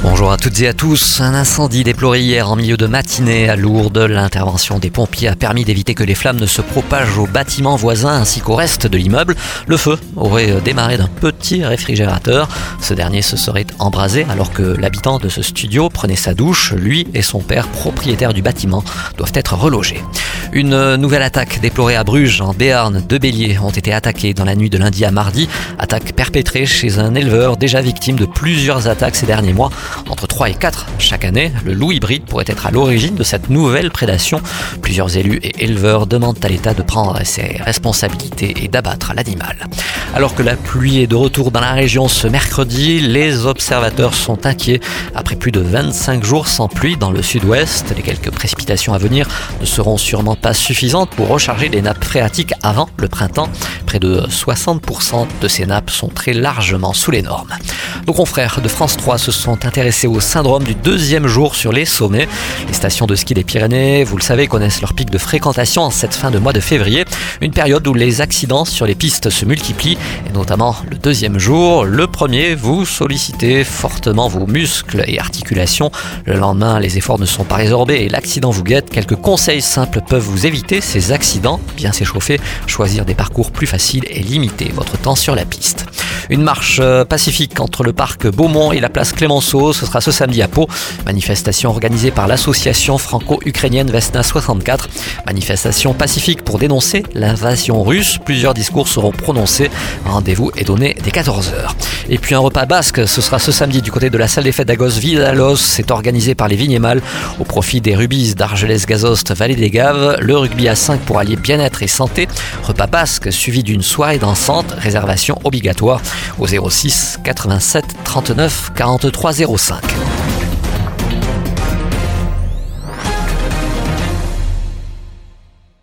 Bonjour à toutes et à tous. Un incendie déploré hier en milieu de matinée à Lourdes. L'intervention des pompiers a permis d'éviter que les flammes ne se propagent aux bâtiments voisins ainsi qu'au reste de l'immeuble. Le feu aurait démarré d'un petit réfrigérateur. Ce dernier se serait embrasé alors que l'habitant de ce studio prenait sa douche. Lui et son père, propriétaires du bâtiment, doivent être relogés. Une nouvelle attaque déplorée à Bruges, en Béarn. Deux béliers ont été attaqués dans la nuit de lundi à mardi. Attaque perpétrée chez un éleveur déjà victime de plusieurs attaques ces derniers mois. Entre 3 et 4 chaque année, le loup hybride pourrait être à l'origine de cette nouvelle prédation. Plusieurs élus et éleveurs demandent à l'État de prendre ses responsabilités et d'abattre l'animal. Alors que la pluie est de retour dans la région ce mercredi, les observateurs sont inquiets. Après plus de 25 jours sans pluie dans le sud-ouest, les quelques précipitations à venir ne seront sûrement pas suffisantes pour recharger les nappes phréatiques avant le printemps. Près de 60% de ces nappes sont très largement sous les normes. Nos confrères de France 3 se sont intéressés au syndrome du deuxième jour sur les sommets. Les stations de ski des Pyrénées, vous le savez, connaissent leur pic de fréquentation en cette fin de mois de février, une période où les accidents sur les pistes se multiplient, et notamment le deuxième jour. Le premier, vous sollicitez fortement vos muscles et articulations. Le lendemain, les efforts ne sont pas résorbés et l'accident vous guette. Quelques conseils simples peuvent vous éviter ces accidents. Bien s'échauffer, choisir des parcours plus faciles et limiter votre temps sur la piste. Une marche euh, pacifique entre le parc Beaumont et la place Clémenceau, ce sera ce samedi à Pau. Manifestation organisée par l'association franco-ukrainienne Vesna 64. Manifestation pacifique pour dénoncer l'invasion russe. Plusieurs discours seront prononcés. Rendez-vous est donné dès 14h. Et puis un repas basque, ce sera ce samedi du côté de la salle des fêtes d'Agos Vidalos. C'est organisé par les Vignes au profit des Rubis d'Argelès-Gazost, Vallée des Gaves. Le rugby à 5 pour allier bien-être et santé. Repas basque suivi d'une soirée dansante. Réservation obligatoire au 06 87 39 43 05.